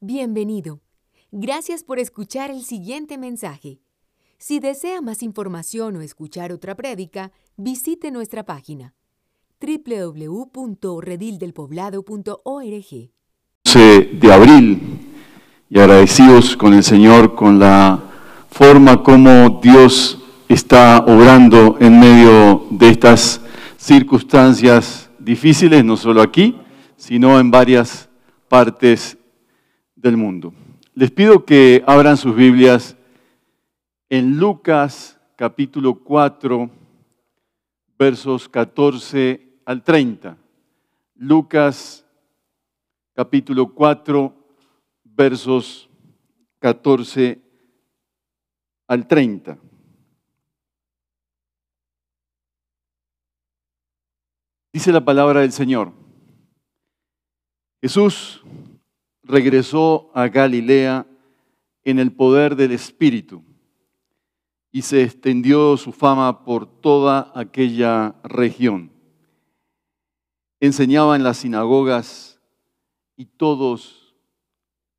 Bienvenido. Gracias por escuchar el siguiente mensaje. Si desea más información o escuchar otra prédica, visite nuestra página www.redildelpoblado.org. de abril y agradecidos con el Señor con la forma como Dios está obrando en medio de estas circunstancias difíciles, no solo aquí, sino en varias partes del mundo. Les pido que abran sus Biblias en Lucas capítulo 4, versos 14 al 30. Lucas capítulo 4, versos 14 al 30. Dice la palabra del Señor. Jesús regresó a Galilea en el poder del Espíritu y se extendió su fama por toda aquella región. Enseñaba en las sinagogas y todos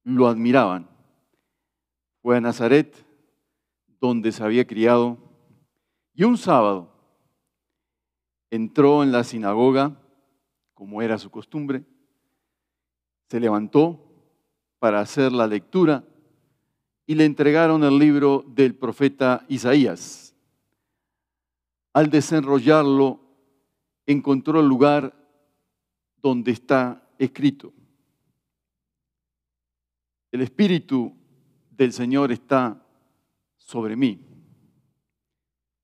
lo admiraban. Fue a Nazaret, donde se había criado, y un sábado entró en la sinagoga, como era su costumbre, se levantó para hacer la lectura y le entregaron el libro del profeta Isaías. Al desenrollarlo, encontró el lugar donde está escrito. El Espíritu del Señor está sobre mí,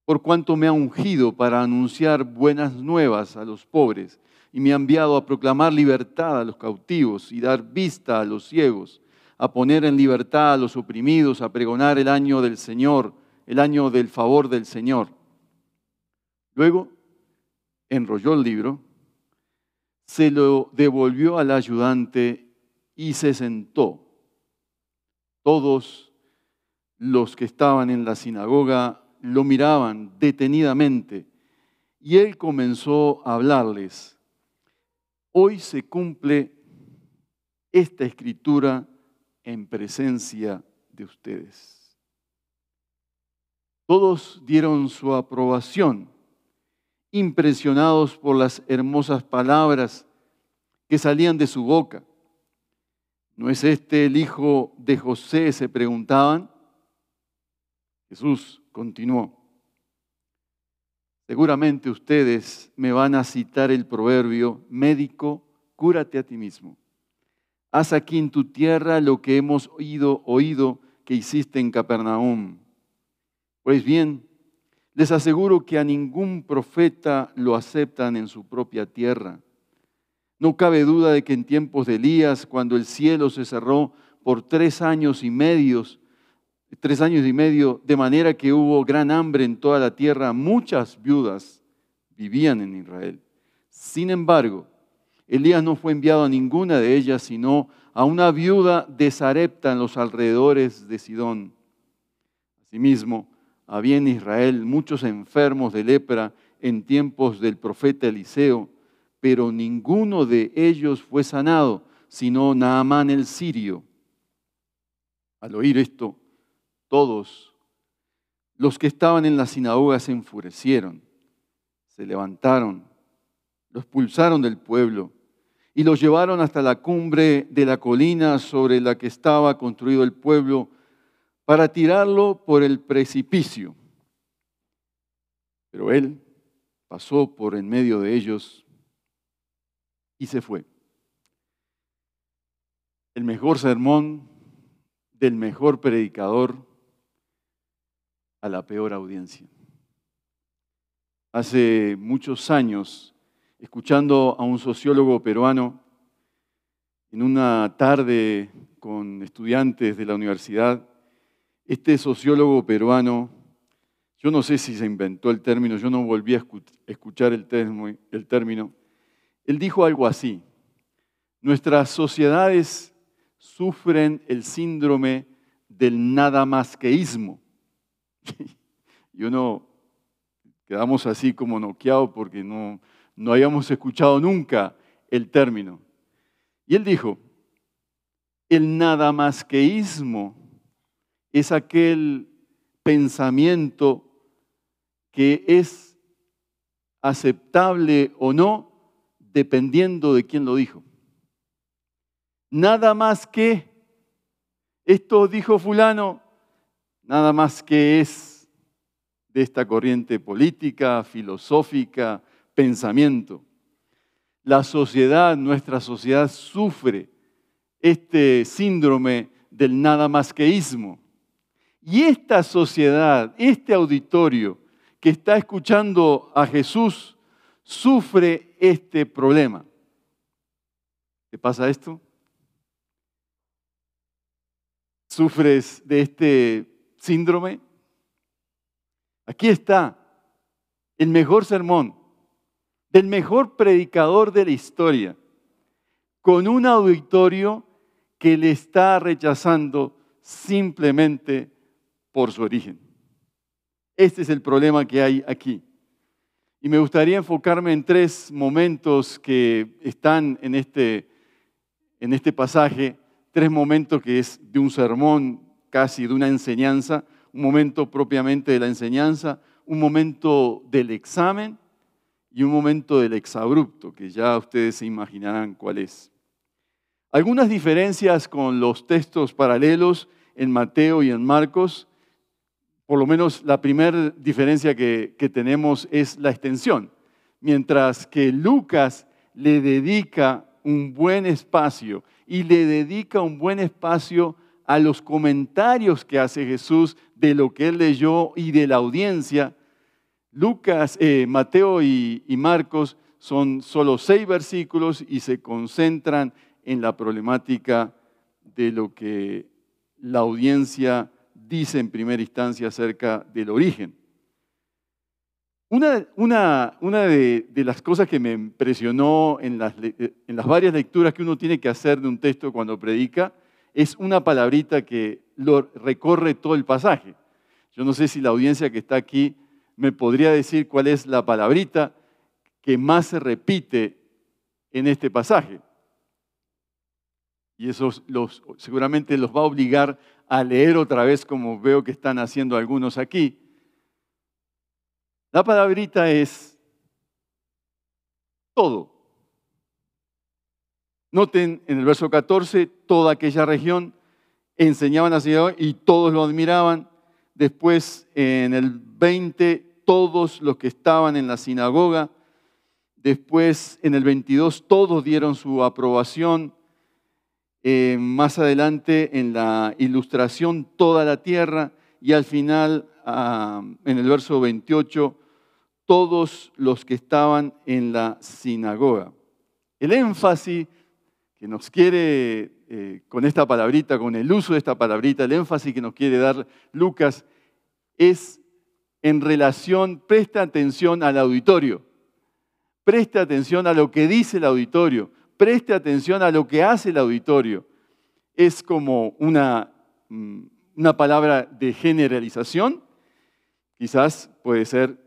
por cuanto me ha ungido para anunciar buenas nuevas a los pobres y me ha enviado a proclamar libertad a los cautivos y dar vista a los ciegos, a poner en libertad a los oprimidos, a pregonar el año del Señor, el año del favor del Señor. Luego enrolló el libro, se lo devolvió al ayudante y se sentó. Todos los que estaban en la sinagoga lo miraban detenidamente y él comenzó a hablarles Hoy se cumple esta escritura en presencia de ustedes. Todos dieron su aprobación, impresionados por las hermosas palabras que salían de su boca. ¿No es este el hijo de José? se preguntaban. Jesús continuó. Seguramente ustedes me van a citar el proverbio, médico, cúrate a ti mismo. Haz aquí en tu tierra lo que hemos oído, oído que hiciste en Capernaum. Pues bien, les aseguro que a ningún profeta lo aceptan en su propia tierra. No cabe duda de que en tiempos de Elías, cuando el cielo se cerró por tres años y medios, tres años y medio, de manera que hubo gran hambre en toda la tierra. Muchas viudas vivían en Israel. Sin embargo, Elías no fue enviado a ninguna de ellas, sino a una viuda de Sarepta en los alrededores de Sidón. Asimismo, había en Israel muchos enfermos de lepra en tiempos del profeta Eliseo, pero ninguno de ellos fue sanado, sino Naamán el sirio. Al oír esto, todos los que estaban en la sinagoga se enfurecieron, se levantaron, los expulsaron del pueblo y los llevaron hasta la cumbre de la colina sobre la que estaba construido el pueblo para tirarlo por el precipicio. Pero él pasó por en medio de ellos y se fue. El mejor sermón del mejor predicador a la peor audiencia. Hace muchos años, escuchando a un sociólogo peruano, en una tarde con estudiantes de la universidad, este sociólogo peruano, yo no sé si se inventó el término, yo no volví a escuchar el término, él dijo algo así, nuestras sociedades sufren el síndrome del nada más queísmo y uno quedamos así como noqueado porque no, no habíamos escuchado nunca el término. Y él dijo, El nada más queísmo es aquel pensamiento que es aceptable o no dependiendo de quién lo dijo. Nada más que esto dijo fulano, nada más que es de esta corriente política, filosófica, pensamiento. La sociedad, nuestra sociedad sufre este síndrome del nada más queísmo. Y esta sociedad, este auditorio que está escuchando a Jesús, sufre este problema. ¿Qué pasa esto? ¿Sufres de este síndrome? Aquí está el mejor sermón del mejor predicador de la historia, con un auditorio que le está rechazando simplemente por su origen. Este es el problema que hay aquí. Y me gustaría enfocarme en tres momentos que están en este, en este pasaje, tres momentos que es de un sermón, casi de una enseñanza, un momento propiamente de la enseñanza, un momento del examen y un momento del exabrupto, que ya ustedes se imaginarán cuál es. Algunas diferencias con los textos paralelos en Mateo y en Marcos por lo menos la primera diferencia que, tenemos es la extensión. Mientras que Lucas le dedica un buen espacio y le dedica un buen espacio a los comentarios que hace Jesús de lo que él leyó y de la audiencia, Lucas, eh, Mateo y, Marcos son solo seis versículos y se concentran en la problemática de lo que la audiencia dice en primera instancia acerca del origen. Una, de, las cosas que me impresionó en las varias lecturas que uno tiene que hacer de un texto cuando predica es una palabrita que recorre todo el pasaje. Yo no sé si la audiencia que está aquí me podría decir cuál es la palabrita que más se repite en este pasaje. Y eso seguramente los va a obligar a leer otra vez como veo que están haciendo algunos aquí. La palabrita es todo. Noten en el verso 14, toda aquella región enseñaban a Señor y todos lo admiraban. Después en el 20, todos los que estaban en la sinagoga. Después en el 22, todos dieron su aprobación. Eh, más adelante en la ilustración toda la tierra y al final, ah, en el verso 28, todos los que estaban en la sinagoga. El énfasis que nos quiere, eh, con esta palabrita, con el uso de esta palabrita, el énfasis que nos quiere dar Lucas es en relación, presta atención al auditorio, presta atención a lo que dice el auditorio, preste atención a lo que hace el auditorio. Es como una, mm, una palabra de generalización. Quizás puede ser,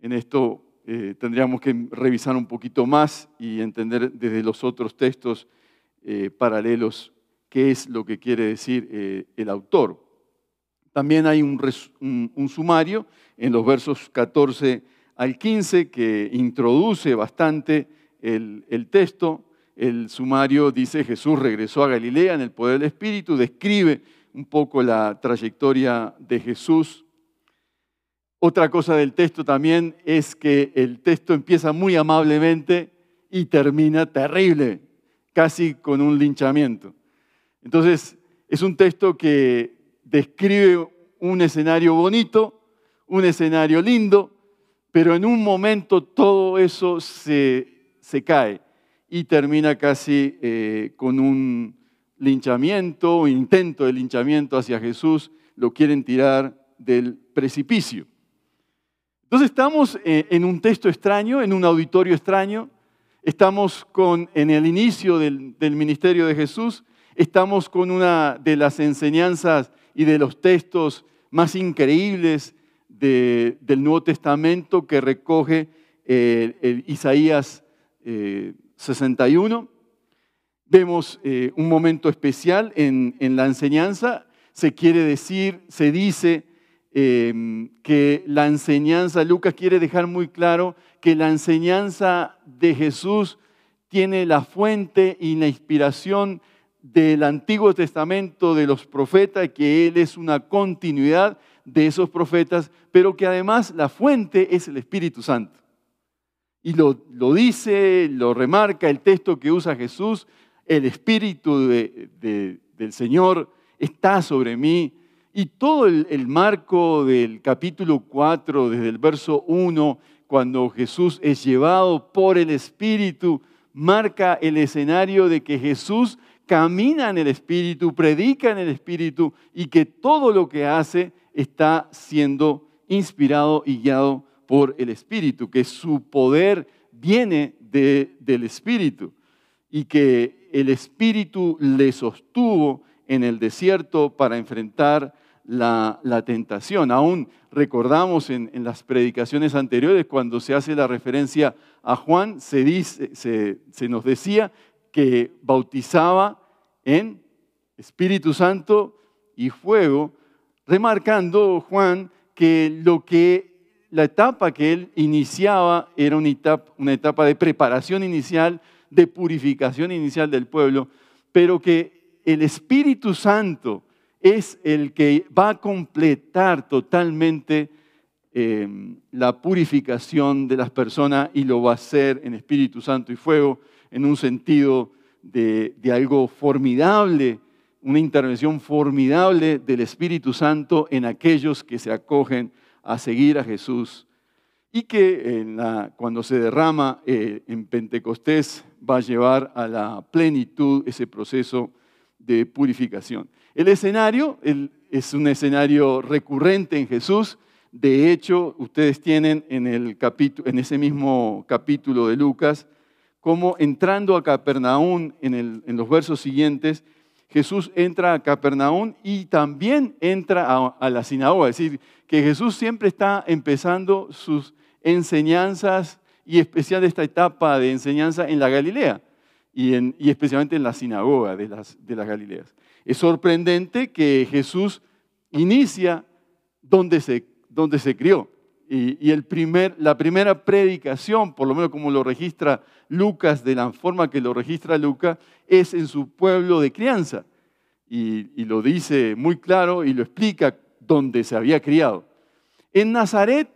en esto eh, tendríamos que revisar un poquito más y entender desde los otros textos eh, paralelos qué es lo que quiere decir eh, el autor. También hay un, un, sumario en los versos 14 al 15 que introduce bastante el, texto, el sumario dice Jesús regresó a Galilea en el poder del Espíritu, describe un poco la trayectoria de Jesús. Otra cosa del texto también es que el texto empieza muy amablemente y termina terrible, casi con un linchamiento. Entonces, es un texto que describe un escenario bonito, un escenario lindo, pero en un momento todo eso se cae y termina casi eh, con un linchamiento, un intento de linchamiento hacia Jesús, lo quieren tirar del precipicio. Entonces estamos eh, en un texto extraño, en un auditorio extraño, estamos en el inicio del, ministerio de Jesús, estamos con una de las enseñanzas y de los textos más increíbles del Nuevo Testamento que recoge eh, Isaías 61. Eh, vemos un momento especial en, la enseñanza. Se quiere decir, se dice em, que la enseñanza, Lucas quiere dejar muy claro que la enseñanza de Jesús tiene la fuente y la inspiración del Antiguo Testamento, de los profetas, que Él es una continuidad de esos profetas, pero que además la fuente es el Espíritu Santo. Y lo, lo dice, lo remarca el texto que usa Jesús, el Espíritu del Señor está sobre mí. Y todo el, marco del capítulo 4, desde el verso 1, cuando Jesús es llevado por el Espíritu, marca el escenario de que Jesús camina en el Espíritu, predica en el Espíritu y que todo lo que hace está siendo inspirado y guiado por el Espíritu, que su poder viene del Espíritu y que el Espíritu le sostuvo en el desierto para enfrentar la, tentación. Aún recordamos en, las predicaciones anteriores, cuando se hace la referencia a Juan, se, se nos decía que bautizaba en Espíritu Santo y fuego, remarcando Juan que lo que la etapa que él iniciaba era una etapa, una etapa de preparación inicial, de purificación inicial del pueblo, pero que el Espíritu Santo es el que va a completar totalmente em, la purificación de las personas y lo va a hacer en Espíritu Santo y fuego, en un sentido de, de algo formidable, una intervención formidable del Espíritu Santo en aquellos que se acogen a seguir a Jesús. Y que cuando se derrama eh, en Pentecostés va a llevar a la plenitud ese proceso de purificación. El escenario es un escenario recurrente en Jesús. De hecho, ustedes tienen en, el en ese mismo capítulo de Lucas, como entrando a Capernaum en, los versos siguientes, Jesús entra a Capernaum y también entra a, a la sinagoga. Es decir, que Jesús siempre está empezando sus enseñanzas y especial esta etapa de enseñanza en la Galilea y, especialmente en la sinagoga de las, de las Galileas. Es sorprendente que Jesús inicia donde se, donde se crió. Y, el primer, la primera predicación, por lo menos como lo registra Lucas, de la forma que lo registra Lucas, es en su pueblo de crianza. Y, y lo dice muy claro y lo explica donde se había criado. En Nazaret,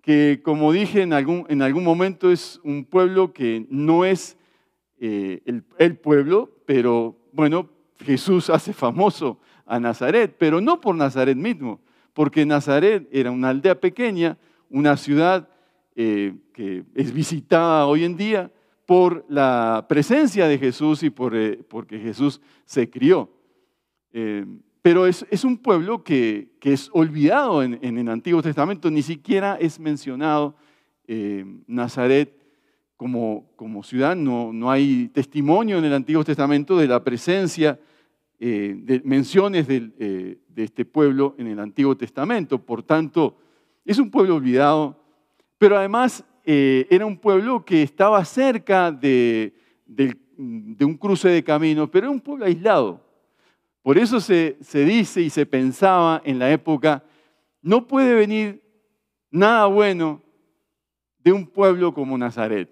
que como dije en algún, en algún momento es un pueblo que no es eh, el, pueblo, pero bueno, Jesús hace famoso a Nazaret, pero no por Nazaret mismo, porque Nazaret era una aldea pequeña, una ciudad eh, que es visitada hoy en día por la presencia de Jesús y por, eh, porque Jesús se crió. Pero es, un pueblo que, es olvidado en, el Antiguo Testamento, ni siquiera es mencionado Nazaret como, ciudad, no, no, hay testimonio en el Antiguo Testamento de la presencia, eh, de menciones eh, de, este pueblo en el Antiguo Testamento. Por tanto, es un pueblo olvidado, pero además era un pueblo que estaba cerca de, un cruce de caminos, pero era un pueblo aislado. Por eso se, dice y se pensaba en la época, no puede venir nada bueno de un pueblo como Nazaret.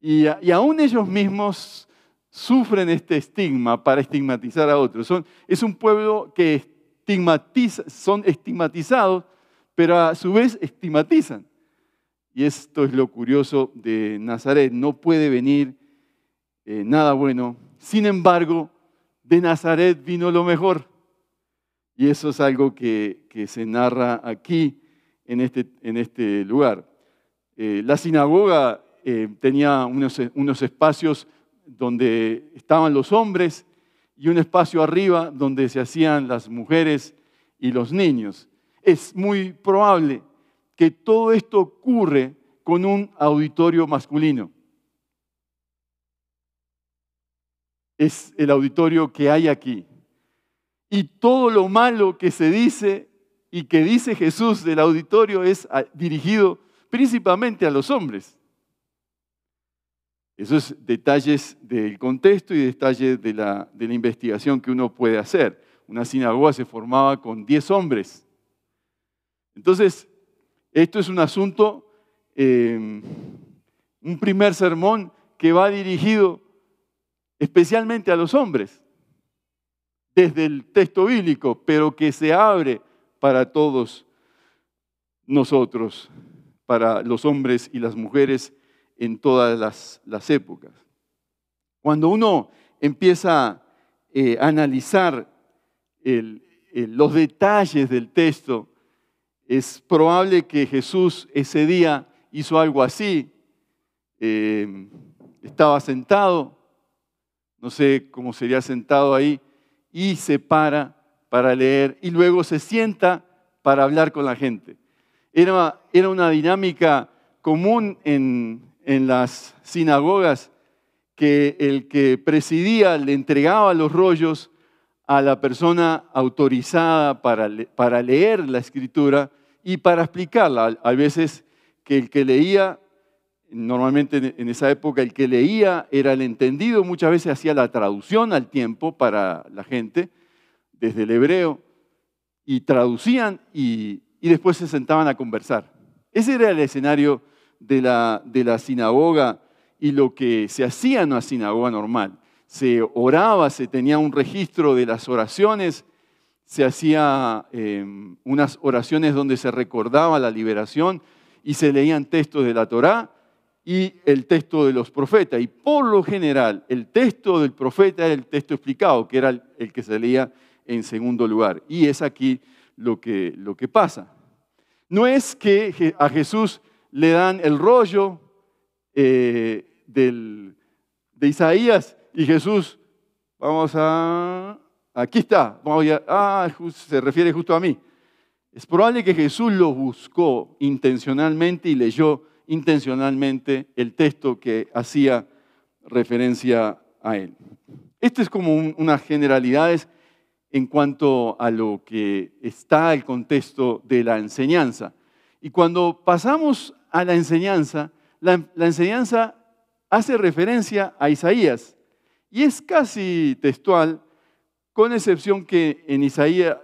Y, aún ellos mismos sufren este estigma para estigmatizar a otros. Es un pueblo que estigmatiza, son estigmatizados, pero a su vez estigmatizan. Y esto es lo curioso de Nazaret. No puede venir eh, nada bueno. Sin embargo, de Nazaret vino lo mejor. Y eso es algo que, se narra aquí, en este, en este lugar. Eh, la sinagoga eh, tenía unos, unos espacios donde estaban los hombres y un espacio arriba donde se hacían las mujeres y los niños. Es muy probable que todo esto ocurre con un auditorio masculino. es el auditorio que hay aquí. Y todo lo malo que se dice y que dice Jesús del auditorio es dirigido principalmente a los hombres. Eso es detalles del contexto y detalles de la, de la investigación que uno puede hacer. Una sinagoga se formaba con 10 hombres. Entonces, esto es un asunto, eh, un primer sermón que va dirigido especialmente a los hombres, desde el texto bíblico, pero que se abre para todos nosotros, para los hombres y las mujeres en todas las, épocas. Cuando uno empieza eh, a analizar los detalles del texto, es probable que Jesús ese día hizo algo así. Eh, estaba sentado, no sé cómo sería sentado ahí, y se para para leer y luego se sienta para hablar con la gente. Era, era una dinámica común en, en las sinagogas que el que presidía le entregaba los rollos a la persona autorizada para, para leer la escritura y para explicarla. A veces que el que leía, normalmente en esa época el que leía era el entendido, muchas veces hacía la traducción al tiempo para la gente, desde el hebreo, y traducían y, y después se sentaban a conversar. Ese era el escenario de la, de la sinagoga y lo que se hacía en una sinagoga normal. Se oraba, se tenía un registro de las oraciones, se hacía em, unas oraciones donde se recordaba la liberación y se leían textos de la Torá y el texto de los profetas. Y por lo general, el texto del profeta era el texto explicado, que era el, que se leía en segundo lugar. Y es aquí lo que, lo que pasa. No es que a Jesús le dan el rollo eh, de Isaías y Jesús, vamos a, aquí está, ah, se refiere justo a mí. Es probable que Jesús lo buscó intencionalmente y leyó intencionalmente el texto que hacía referencia a él. Esto es como unas generalidades en cuanto a lo que está el contexto de la enseñanza. Y cuando pasamos a la enseñanza, la, enseñanza hace referencia a Isaías y es casi textual, con excepción que en Isaías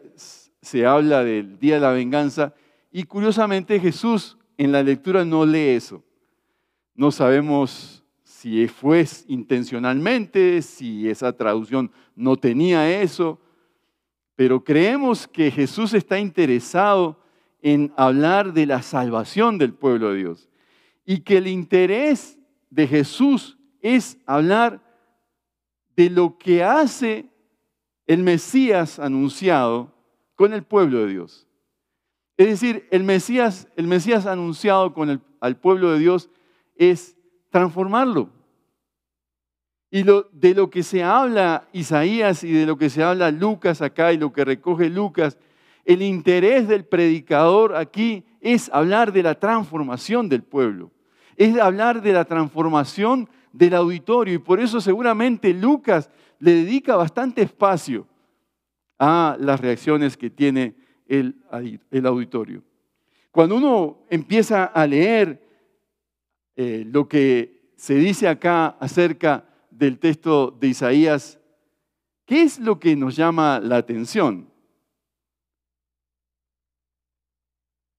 se habla del día de la venganza y curiosamente Jesús en la lectura no lee eso. No sabemos si fue intencionalmente, si esa traducción no tenía eso, pero creemos que Jesús está interesado en hablar de la salvación del pueblo de Dios. Y que el interés de Jesús es hablar de lo que hace el Mesías anunciado con el pueblo de Dios. Es decir, el Mesías, el Mesías anunciado con el, al pueblo de Dios es transformarlo. Y de lo que se habla Isaías y de lo que se habla Lucas acá y lo que recoge Lucas el interés del predicador aquí es hablar de la transformación del pueblo, es hablar de la transformación del auditorio y por eso seguramente Lucas le dedica bastante espacio a las reacciones que tiene el, auditorio. Cuando uno empieza a leer eh, lo que se dice acá acerca del texto de Isaías, ¿qué es lo que nos llama la atención?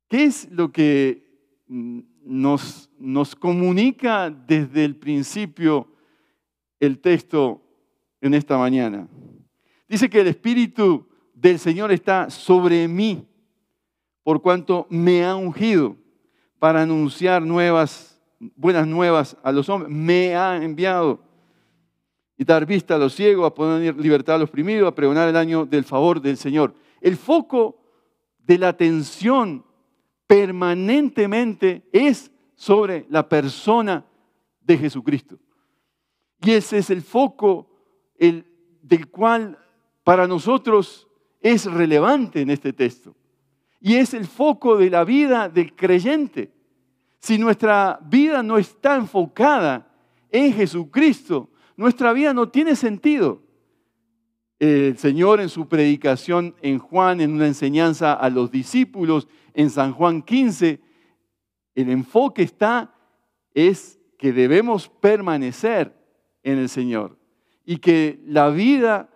¿Qué es lo que mm, nos, nos comunica desde el principio el texto en esta mañana? Dice que el Espíritu del Señor está sobre mí, por cuanto me ha ungido para anunciar nuevas, buenas nuevas a los hombres. Me ha enviado y dar vista a los ciegos, a poner libertad a los oprimidos, a pregonar el año del favor del Señor. El foco de la atención permanentemente es sobre la persona de Jesucristo. Y ese es el foco el, del cual para nosotros es relevante en este texto. Y es el foco de la vida del creyente. Si nuestra vida no está enfocada en Jesucristo, nuestra vida no tiene sentido. El Señor en su predicación en Juan, en una enseñanza a los discípulos, en San Juan 15, el enfoque está es que debemos permanecer en el Señor y que la vida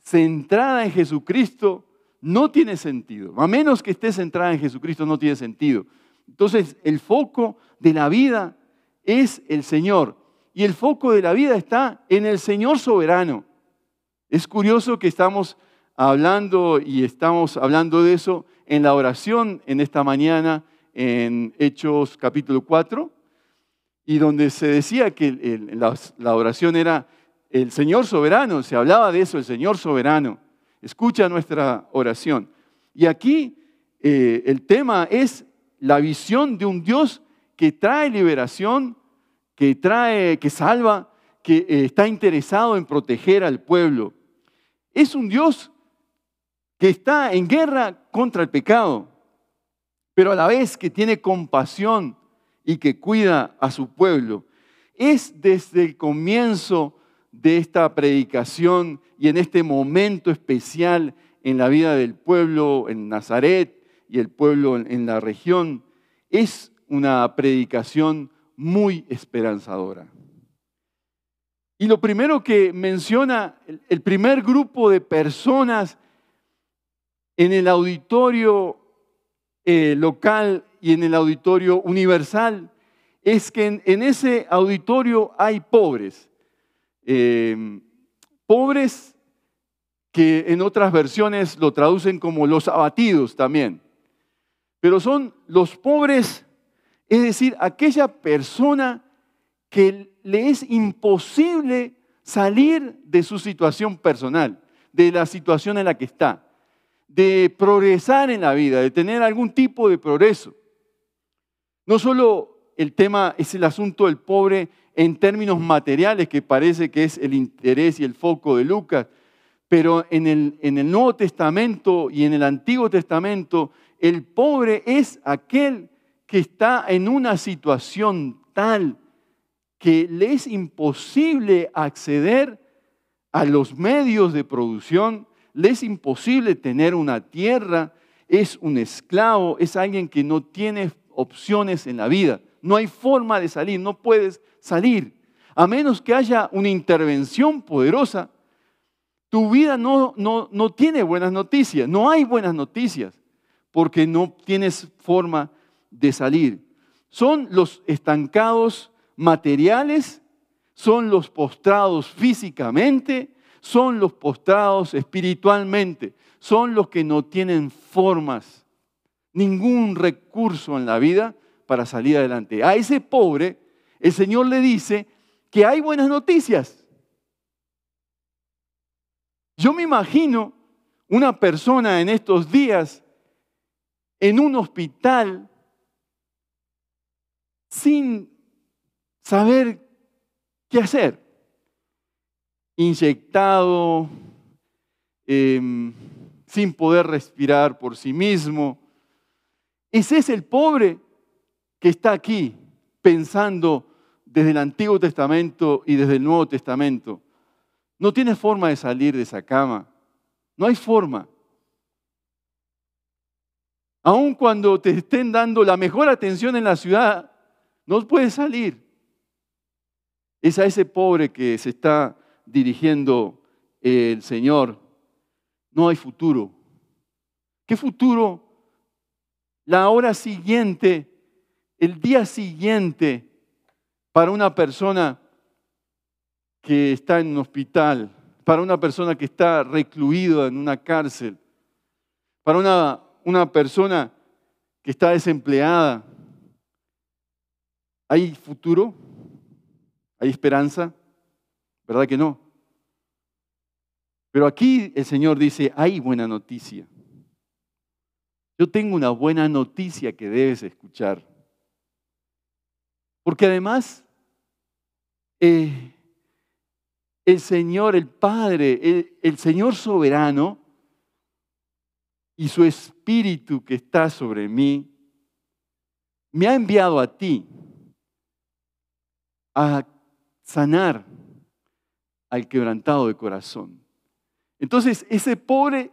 centrada en Jesucristo no tiene sentido. A menos que esté centrada en Jesucristo no tiene sentido. Entonces el foco de la vida es el Señor y el foco de la vida está en el Señor soberano. Es curioso que estamos hablando y estamos hablando de eso en la oración en esta mañana en Hechos capítulo 4 y donde se decía que la, oración era el Señor soberano, se hablaba de eso, el Señor soberano. Escucha nuestra oración. Y aquí eh, el tema es la visión de un Dios que trae liberación, que trae, que salva, que eh, está interesado en proteger al pueblo. Es un Dios que está en guerra contra el pecado, pero a la vez que tiene compasión y que cuida a su pueblo. Es desde el comienzo de esta predicación y en este momento especial en la vida del pueblo en Nazaret y el pueblo en la región, es una predicación muy esperanzadora. Y lo primero que menciona el primer grupo de personas en el auditorio eh, local y en el auditorio universal es que en, ese auditorio hay pobres. Em, pobres que en otras versiones lo traducen como los abatidos también. Pero son los pobres, es decir, aquella persona que le es imposible salir de su situación personal, de la situación en la que está de progresar en la vida, de tener algún tipo de progreso. No solo el tema es el asunto del pobre en términos materiales, que parece que es el interés y el foco de Lucas, pero en el, en el Nuevo Testamento y en el Antiguo Testamento, el pobre es aquel que está en una situación tal que le es imposible acceder a los medios de producción, le es imposible tener una tierra, es un esclavo, es alguien que no tiene opciones en la vida. No hay forma de salir, no puedes salir. A menos que haya una intervención poderosa, tu vida no, no, no tiene buenas noticias, no hay buenas noticias, porque no tienes forma de salir. Son los estancados materiales, son los postrados físicamente, son los postrados espiritualmente, son los que no tienen formas, ningún recurso en la vida para salir adelante. A ese pobre, el Señor le dice que hay buenas noticias. Yo me imagino una persona en estos días en un hospital sin saber qué hacer inyectado, em, sin poder respirar por sí mismo. Ese es el pobre que está aquí pensando desde el Antiguo Testamento y desde el Nuevo Testamento. No tiene forma de salir de esa cama. No hay forma. Aun cuando te estén dando la mejor atención en la ciudad, no puedes salir. Es a ese pobre que se está dirigiendo el Señor, no hay futuro. ¿Qué futuro? La hora siguiente, el día siguiente, para una persona que está en un hospital, para una persona que está recluida en una cárcel, para una, una persona que está desempleada. ¿Hay futuro? ¿Hay esperanza? ¿Verdad que no? Pero aquí el Señor dice, hay buena noticia. Yo tengo una buena noticia que debes escuchar. Porque además, eh, el Señor, el Padre, el, el Señor soberano y su Espíritu que está sobre mí, me ha enviado a ti a sanar al quebrantado de corazón. Entonces, ese pobre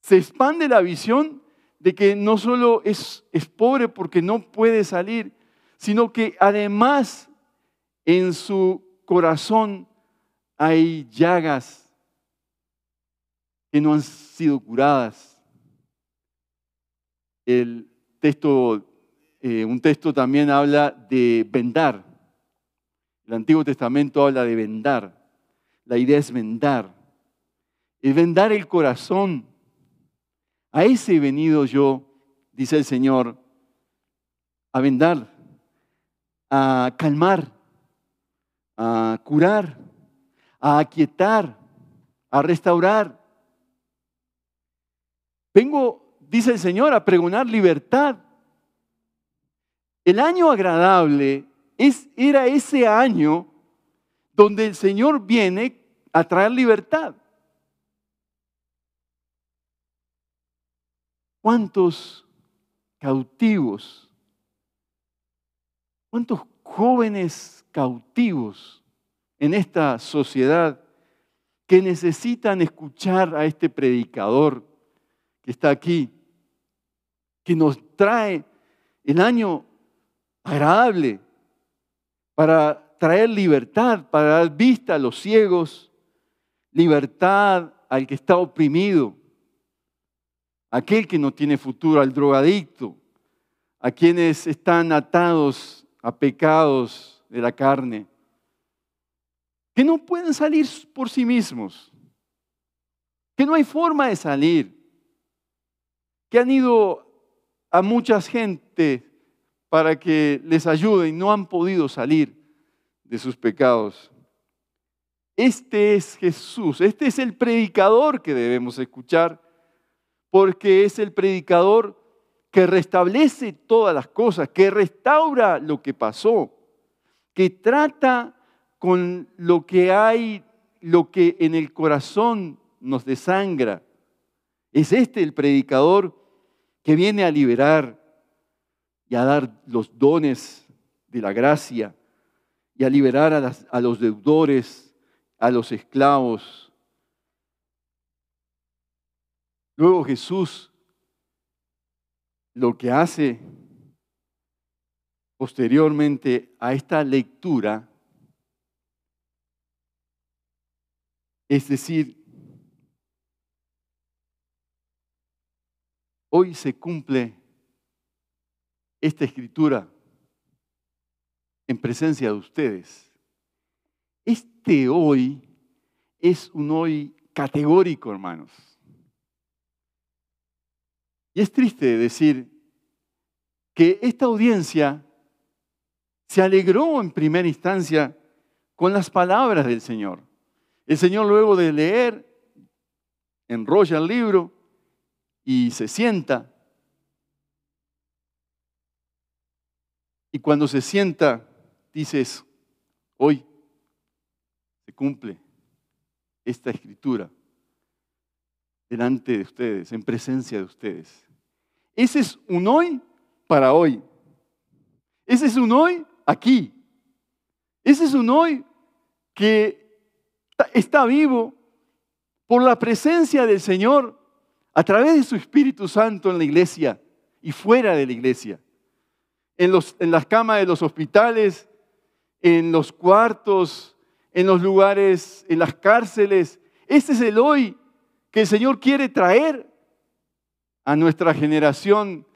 se expande la visión de que no solo es, pobre porque no puede salir, sino que además en su corazón hay llagas que no han sido curadas. El texto, eh, un texto también habla de vendar. El Antiguo Testamento habla de vendar. La idea es vendar. Es vendar el corazón. A ese he venido yo, dice el Señor, a vendar, a calmar, a curar, a aquietar, a restaurar. Vengo, dice el Señor, a pregonar libertad. El año agradable es, era ese año donde el Señor viene a traer libertad. ¿Cuántos cautivos? ¿Cuántos jóvenes cautivos en esta sociedad que necesitan escuchar a este predicador que está aquí, que nos trae el año agradable para traer libertad, para dar vista a los ciegos, libertad al que está oprimido, aquel que no tiene futuro, al drogadicto, a quienes están atados a pecados de la carne, que no pueden salir por sí mismos, que no hay forma de salir, que han ido a muchas gente para que les ayude y no han podido salir de sus pecados. Este es Jesús, este es el predicador que debemos escuchar, porque es el predicador que restablece todas las cosas, que restaura lo que pasó, que trata con lo que hay, lo que en el corazón nos desangra. Es este el predicador que viene a liberar y a dar los dones de la gracia y a liberar a, a los deudores, a los esclavos. Luego Jesús lo que hace posteriormente a esta lectura es decir, Hoy se cumple esta escritura en presencia de ustedes. Este hoy es un hoy categórico, hermanos. Y es triste decir que esta audiencia se alegró en primera instancia con las palabras del Señor. El Señor luego de leer, enrolla el libro y se sienta. Y cuando se sienta, dices, hoy se cumple esta escritura delante de ustedes, en presencia de ustedes. Ese es un hoy para hoy. Ese es un hoy aquí. Ese es un hoy que está vivo por la presencia del Señor a través de su Espíritu Santo en la iglesia y fuera de la iglesia, en, los, en las camas de los hospitales, en los cuartos, en los lugares, en las cárceles. Este es el hoy que el Señor quiere traer a nuestra generación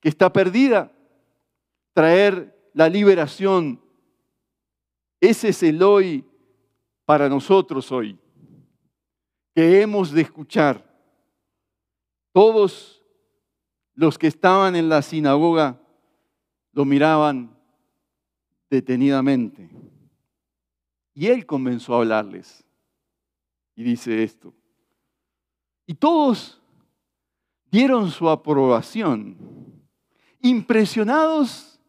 que está perdida, traer la liberación. Ese es el hoy para nosotros hoy, que hemos de escuchar todos los que estaban en la sinagoga lo miraban detenidamente. Y él comenzó a hablarles. Y dice esto. Y todos dieron su aprobación, impresionados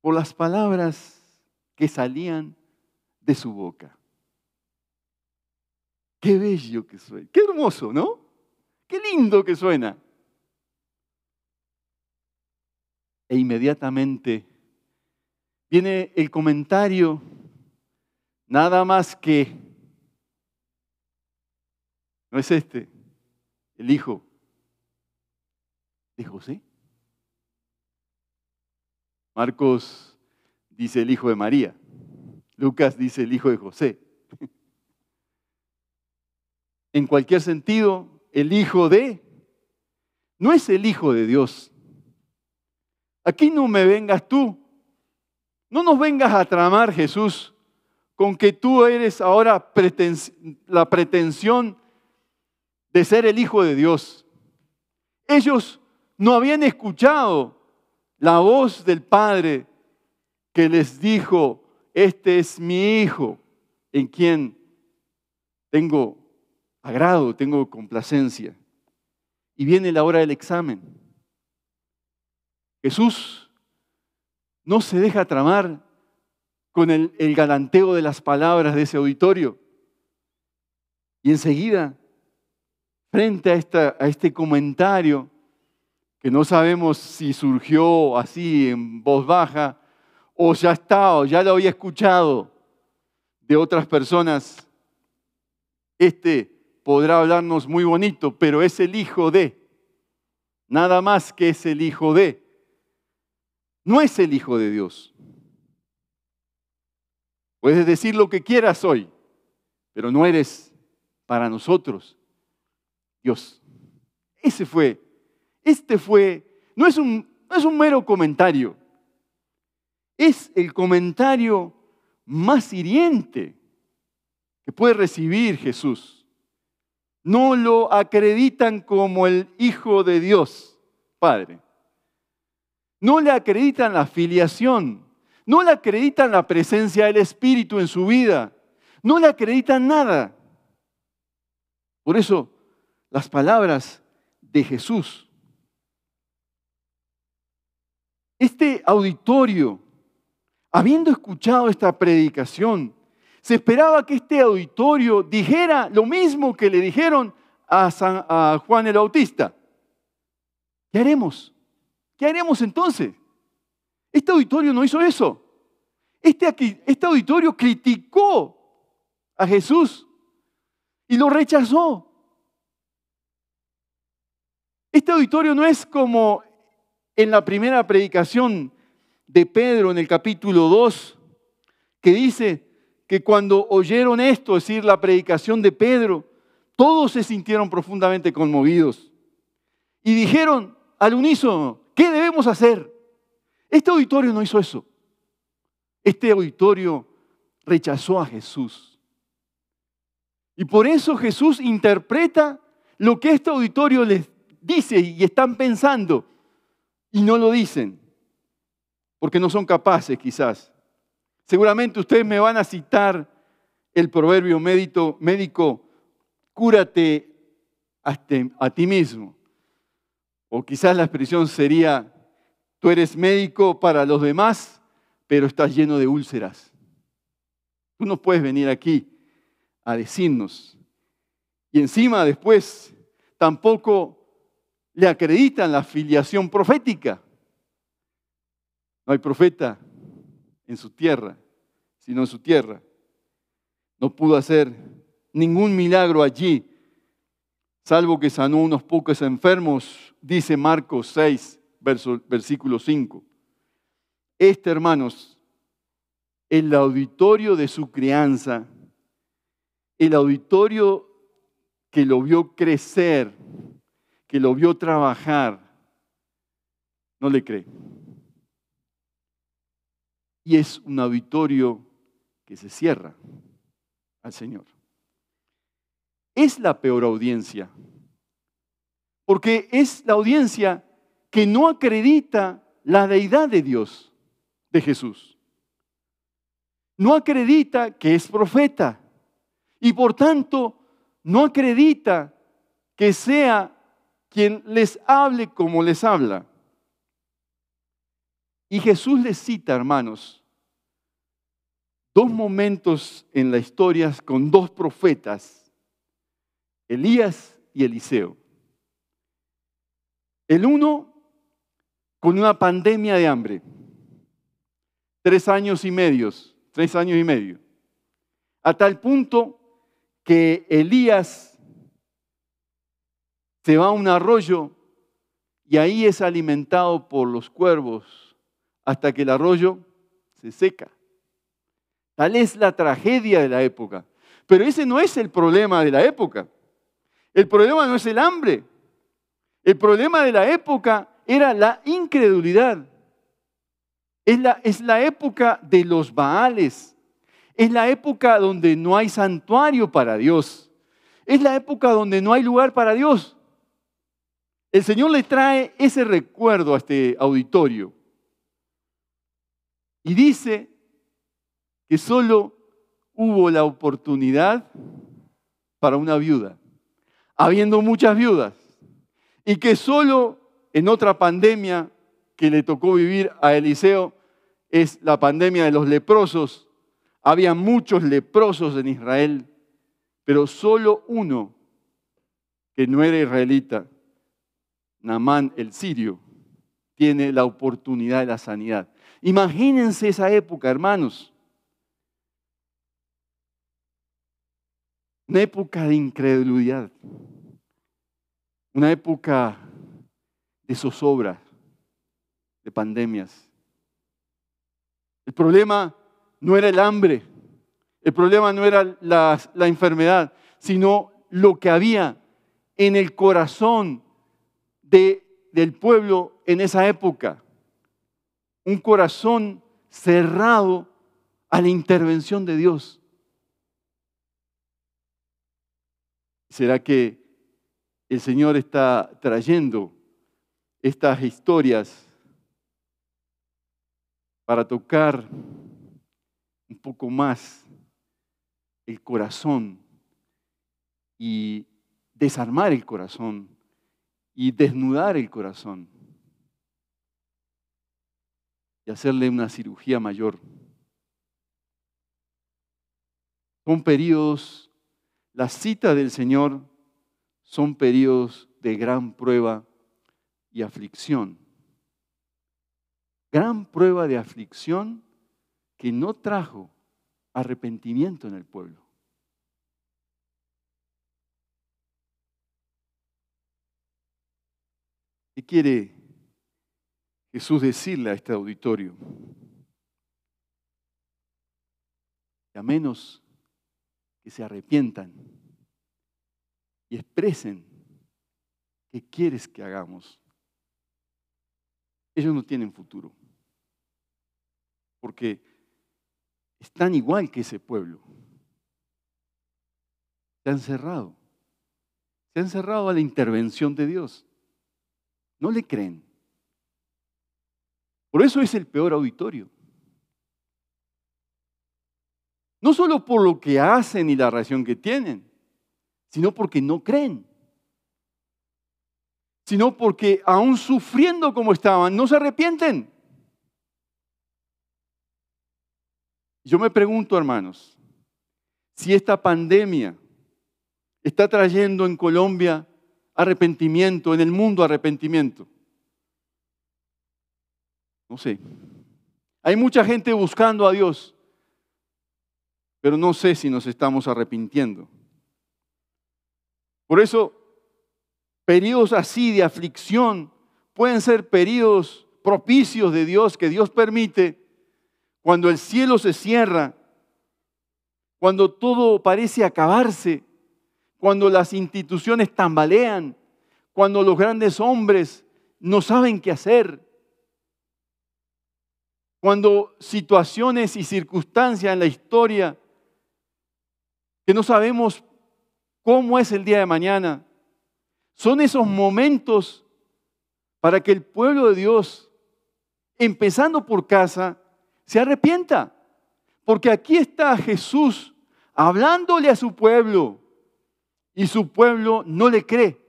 por las palabras que salían de su boca. Qué bello que soy, qué hermoso, ¿no? Qué lindo que suena. E inmediatamente viene el comentario, nada más que, no es este, el hijo de José. Marcos dice el hijo de María. Lucas dice el hijo de José. En cualquier sentido, el hijo de no es el hijo de Dios. Aquí no me vengas tú. No nos vengas a tramar, Jesús, con que tú eres ahora la pretensión de ser el hijo de Dios. Ellos no habían escuchado la voz del Padre que les dijo, este es mi hijo en quien tengo agrado, tengo complacencia. Y viene la hora del examen. Jesús no se deja tramar con el, galanteo de las palabras de ese auditorio. Y enseguida, frente a, esta, a este comentario, que no sabemos si surgió así en voz baja o ya estaba, o ya lo había escuchado de otras personas, este podrá hablarnos muy bonito, pero es el hijo de, nada más que es el hijo de, no es el hijo de Dios. Puedes decir lo que quieras hoy, pero no eres para nosotros Dios. Ese fue, este fue, no es un, no es un mero comentario, es el comentario más hiriente que puede recibir Jesús. No lo acreditan como el Hijo de Dios, Padre. No le acreditan la filiación. No le acreditan la presencia del Espíritu en su vida. No le acreditan nada. Por eso, las palabras de Jesús. Este auditorio habiendo escuchado esta predicación, se esperaba que este auditorio dijera lo mismo que le dijeron a, Juan el Bautista. ¿Qué haremos? ¿Qué haremos entonces? Este auditorio no hizo eso. Este, este auditorio criticó a Jesús y lo rechazó. Este auditorio no es como en la primera predicación de Pedro en el capítulo 2, que dice que cuando oyeron esto, es decir, la predicación de Pedro, todos se sintieron profundamente conmovidos y dijeron al unísono, ¿qué debemos hacer? Este auditorio no hizo eso. Este auditorio rechazó a Jesús. Y por eso Jesús interpreta lo que este auditorio les dice y están pensando y no lo dicen porque no son capaces quizás. Seguramente ustedes me van a citar el proverbio médico, médico cúrate a ti mismo. O quizás la expresión sería, tú eres médico para los demás, pero estás lleno de úlceras. Tú no puedes venir aquí a decirnos. Y encima después tampoco le acreditan la filiación profética. No hay profeta en su tierra, sino en su tierra. No pudo hacer ningún milagro allí, salvo que sanó unos pocos enfermos, dice Marcos 6, versículo 5. Este, hermanos, el auditorio de su crianza, el auditorio que lo vio crecer, que lo vio trabajar, no le cree y es un auditorio que se cierra al Señor. Es la peor audiencia, porque es la audiencia que no acredita la deidad de Dios, de Jesús. No acredita que es profeta y por tanto no acredita que sea quien les hable como les habla. Y Jesús les cita, hermanos, dos momentos en la historia con dos profetas, Elías y Eliseo. El uno con una pandemia de hambre, tres años y medios, tres años y medio, a tal punto que Elías se va a un arroyo y ahí es alimentado por los cuervos hasta que el arroyo se seca. Tal es la tragedia de la época. Pero ese no es el problema de la época. El problema no es el hambre. El problema de la época era la incredulidad. Es la, es la época de los Baales. Es la época donde no hay santuario para Dios. Es la época donde no hay lugar para Dios. El Señor le trae ese recuerdo a este auditorio. Y dice que solo hubo la oportunidad para una viuda, habiendo muchas viudas, y que solo en otra pandemia que le tocó vivir a Eliseo es la pandemia de los leprosos. Había muchos leprosos en Israel, pero solo uno que no era israelita, Namán el sirio, tiene la oportunidad de la sanidad. Imagínense esa época, hermanos. Una época de incredulidad. Una época de zozobra, de pandemias. El problema no era el hambre, el problema no era la, la enfermedad, sino lo que había en el corazón de, del pueblo en esa época. Un corazón cerrado a la intervención de Dios. ¿Será que el Señor está trayendo estas historias para tocar un poco más el corazón y desarmar el corazón y desnudar el corazón y hacerle una cirugía mayor. Son periodos, la cita del Señor son periodos de gran prueba y aflicción. Gran prueba de aflicción que no trajo arrepentimiento en el pueblo. ¿Qué quiere Jesús decirle a este auditorio? Que a menos que se arrepientan y expresen qué quieres que hagamos, ellos no tienen futuro. Porque están igual que ese pueblo. Se han cerrado. Se han cerrado a la intervención de Dios. No le creen. Por eso es el peor auditorio. No solo por lo que hacen y la reacción que tienen, sino porque no creen. Sino porque aún sufriendo como estaban, no se arrepienten. Yo me pregunto, hermanos, si esta pandemia está trayendo en Colombia arrepentimiento, en el mundo arrepentimiento. No sé. Hay mucha gente buscando a Dios, pero no sé si nos estamos arrepintiendo. Por eso, periodos así de aflicción pueden ser periodos propicios de Dios que Dios permite cuando el cielo se cierra, cuando todo parece acabarse, cuando las instituciones tambalean, cuando los grandes hombres no saben qué hacer, cuando situaciones y circunstancias en la historia que no sabemos cómo es el día de mañana, son esos momentos para que el pueblo de Dios, empezando por casa, se arrepienta. Porque aquí está Jesús hablándole a su pueblo y su pueblo no le cree.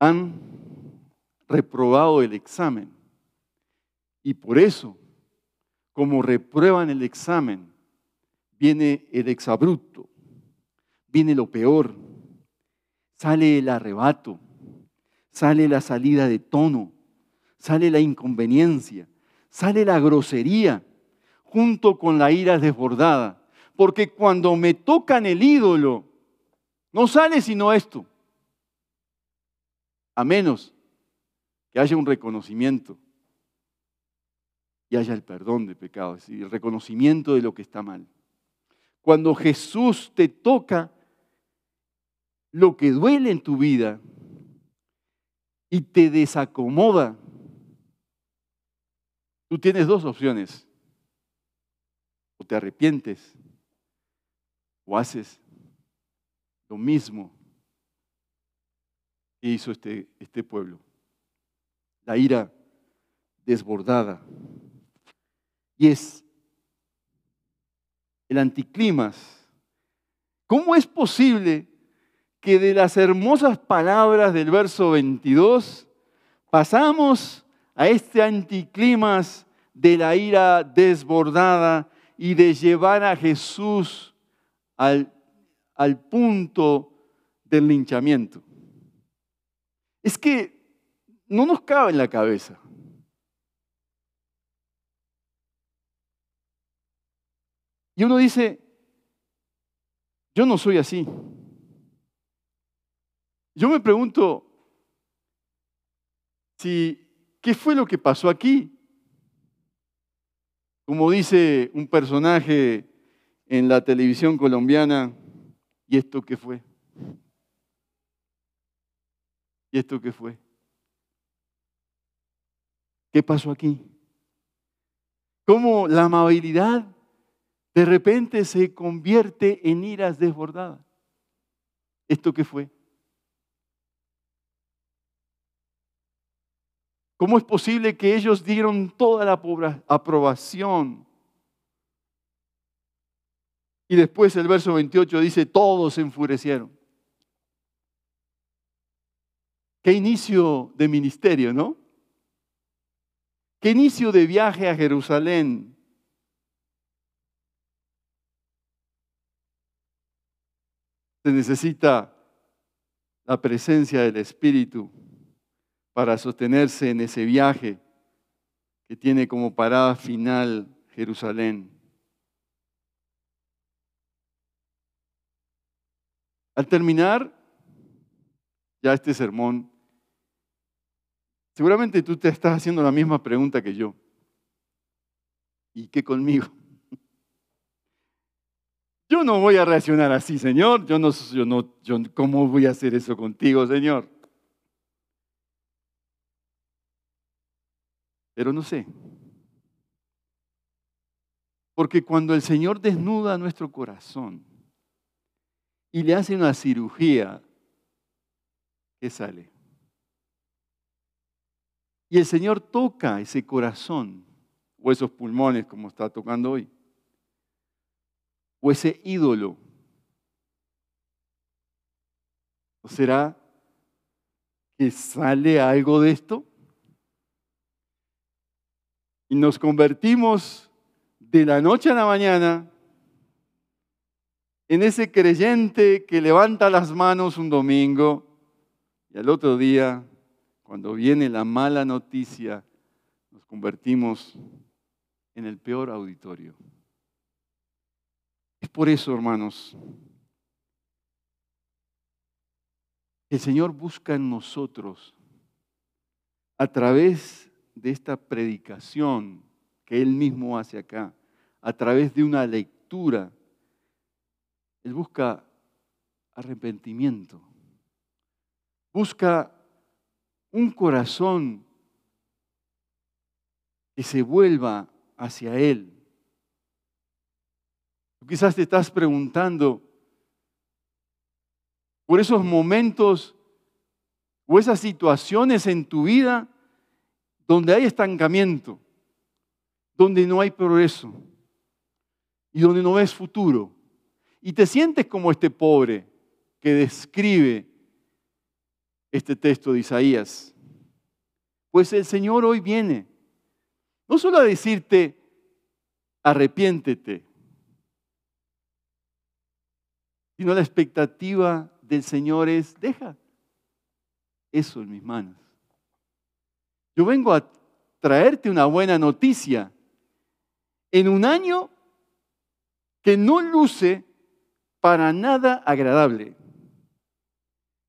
Han reprobado el examen y por eso, como reprueban el examen, viene el exabrupto, viene lo peor, sale el arrebato, sale la salida de tono, sale la inconveniencia, sale la grosería, junto con la ira desbordada. Porque cuando me tocan el ídolo, no sale sino esto. a menos que haya un reconocimiento y haya el perdón de pecados y el reconocimiento de lo que está mal. Cuando Jesús te toca lo que duele en tu vida y te desacomoda, tú tienes dos opciones. O te arrepientes o haces lo mismo que hizo este, este pueblo. La ira desbordada. Y es el anticlimas. ¿Cómo es posible que de las hermosas palabras del verso 22 pasamos a este anticlimas de la ira desbordada y de llevar a Jesús al, al punto del linchamiento? Es que no nos cabe en la cabeza. Y uno dice, yo no soy así. Yo me pregunto si, ¿qué fue lo que pasó aquí? Como dice un personaje en la televisión colombiana, ¿y esto qué fue? ¿Y esto qué fue? ¿Qué pasó aquí? ¿Cómo la amabilidad de repente se convierte en iras desbordadas. ¿Esto qué fue? ¿Cómo es posible que ellos dieron toda la aprobación? Y después el verso 28 dice, todos se enfurecieron. Qué inicio de ministerio, ¿no? Qué inicio de viaje a Jerusalén. Se necesita la presencia del Espíritu para sostenerse en ese viaje que tiene como parada final Jerusalén. Al terminar ya este sermón, seguramente tú te estás haciendo la misma pregunta que yo. ¿Y qué conmigo? Yo no voy a reaccionar así, Señor. Yo no, yo no, yo, ¿cómo voy a hacer eso contigo, Señor? Pero no sé. Porque cuando el Señor desnuda nuestro corazón y le hace una cirugía, ¿qué sale? Y el Señor toca ese corazón o esos pulmones como está tocando hoy o ese ídolo? ¿O será que sale algo de esto? Y nos convertimos de la noche a la mañana en ese creyente que levanta las manos un domingo y al otro día, cuando viene la mala noticia, nos convertimos en el peor auditorio. Por eso, hermanos, el Señor busca en nosotros, a través de esta predicación que Él mismo hace acá, a través de una lectura, Él busca arrepentimiento, busca un corazón que se vuelva hacia Él quizás te estás preguntando por esos momentos o esas situaciones en tu vida donde hay estancamiento, donde no hay progreso y donde no ves futuro. Y te sientes como este pobre que describe este texto de Isaías. Pues el Señor hoy viene, no solo a decirte, arrepiéntete, sino la expectativa del Señor es, deja eso en mis manos. Yo vengo a traerte una buena noticia en un año que no luce para nada agradable.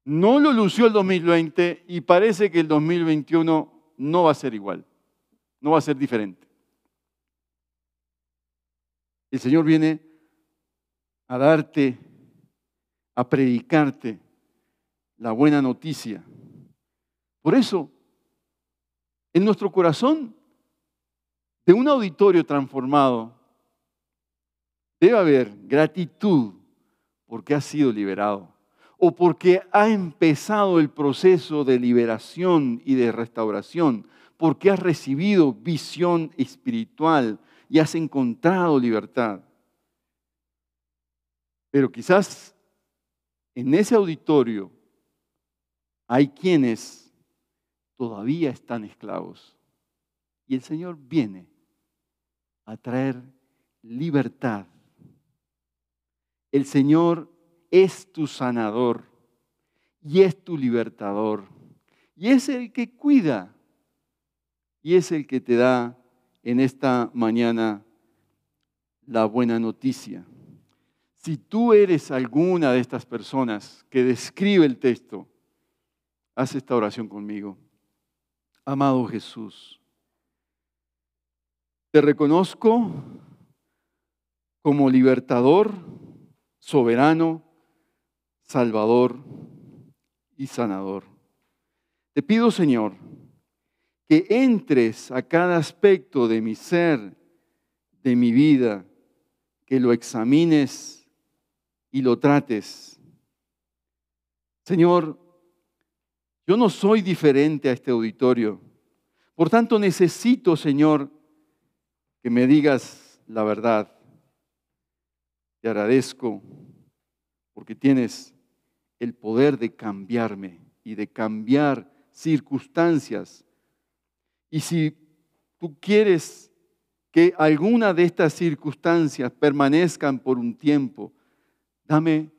no lo lució el 2020 y parece que el 2021 no va a ser igual, no va a ser diferente. El Señor viene a darte, a predicarte la buena noticia. Por eso, en nuestro corazón, de un auditorio transformado, debe haber gratitud porque ha sido liberado o porque ha empezado el proceso de liberación y de restauración, porque has recibido visión espiritual y has encontrado libertad. Pero quizás en ese auditorio hay quienes todavía están esclavos y el Señor viene a traer libertad. El Señor es tu sanador y es tu libertador. Y es el que cuida y es el que te da en esta mañana la buena noticia. Si tú eres alguna de estas personas que describe el texto, haz esta oración conmigo. Amado Jesús, te reconozco como libertador, soberano, salvador y sanador. Te pido, Señor, que entres a cada aspecto de mi ser, de mi vida, que lo examines y lo trates. Señor, yo no soy diferente a este auditorio. Por tanto, necesito, Señor, que me digas la verdad. Te agradezco porque tienes el poder de cambiarme y de cambiar circunstancias. Y si tú quieres que alguna de estas circunstancias permanezcan por un tiempo, dame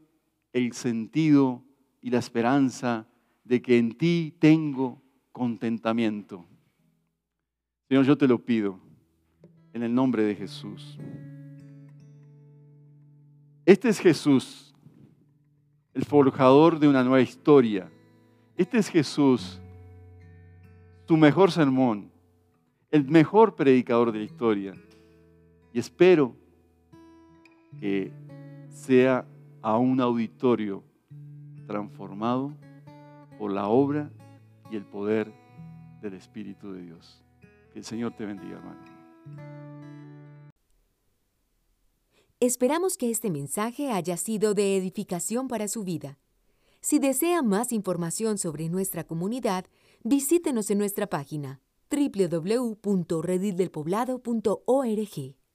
el sentido y la esperanza de que en ti tengo contentamiento. Señor, yo te lo pido en el nombre de Jesús. Este es Jesús el forjador de una nueva historia. Este es Jesús, tu mejor sermón, el mejor predicador de la historia. Y espero que sea a un auditorio transformado por la obra y el poder del Espíritu de Dios. Que el Señor te bendiga, hermano. Esperamos que este mensaje haya sido de edificación para su vida. Si desea más información sobre nuestra comunidad, visítenos en nuestra página www.redildelpoblado.org.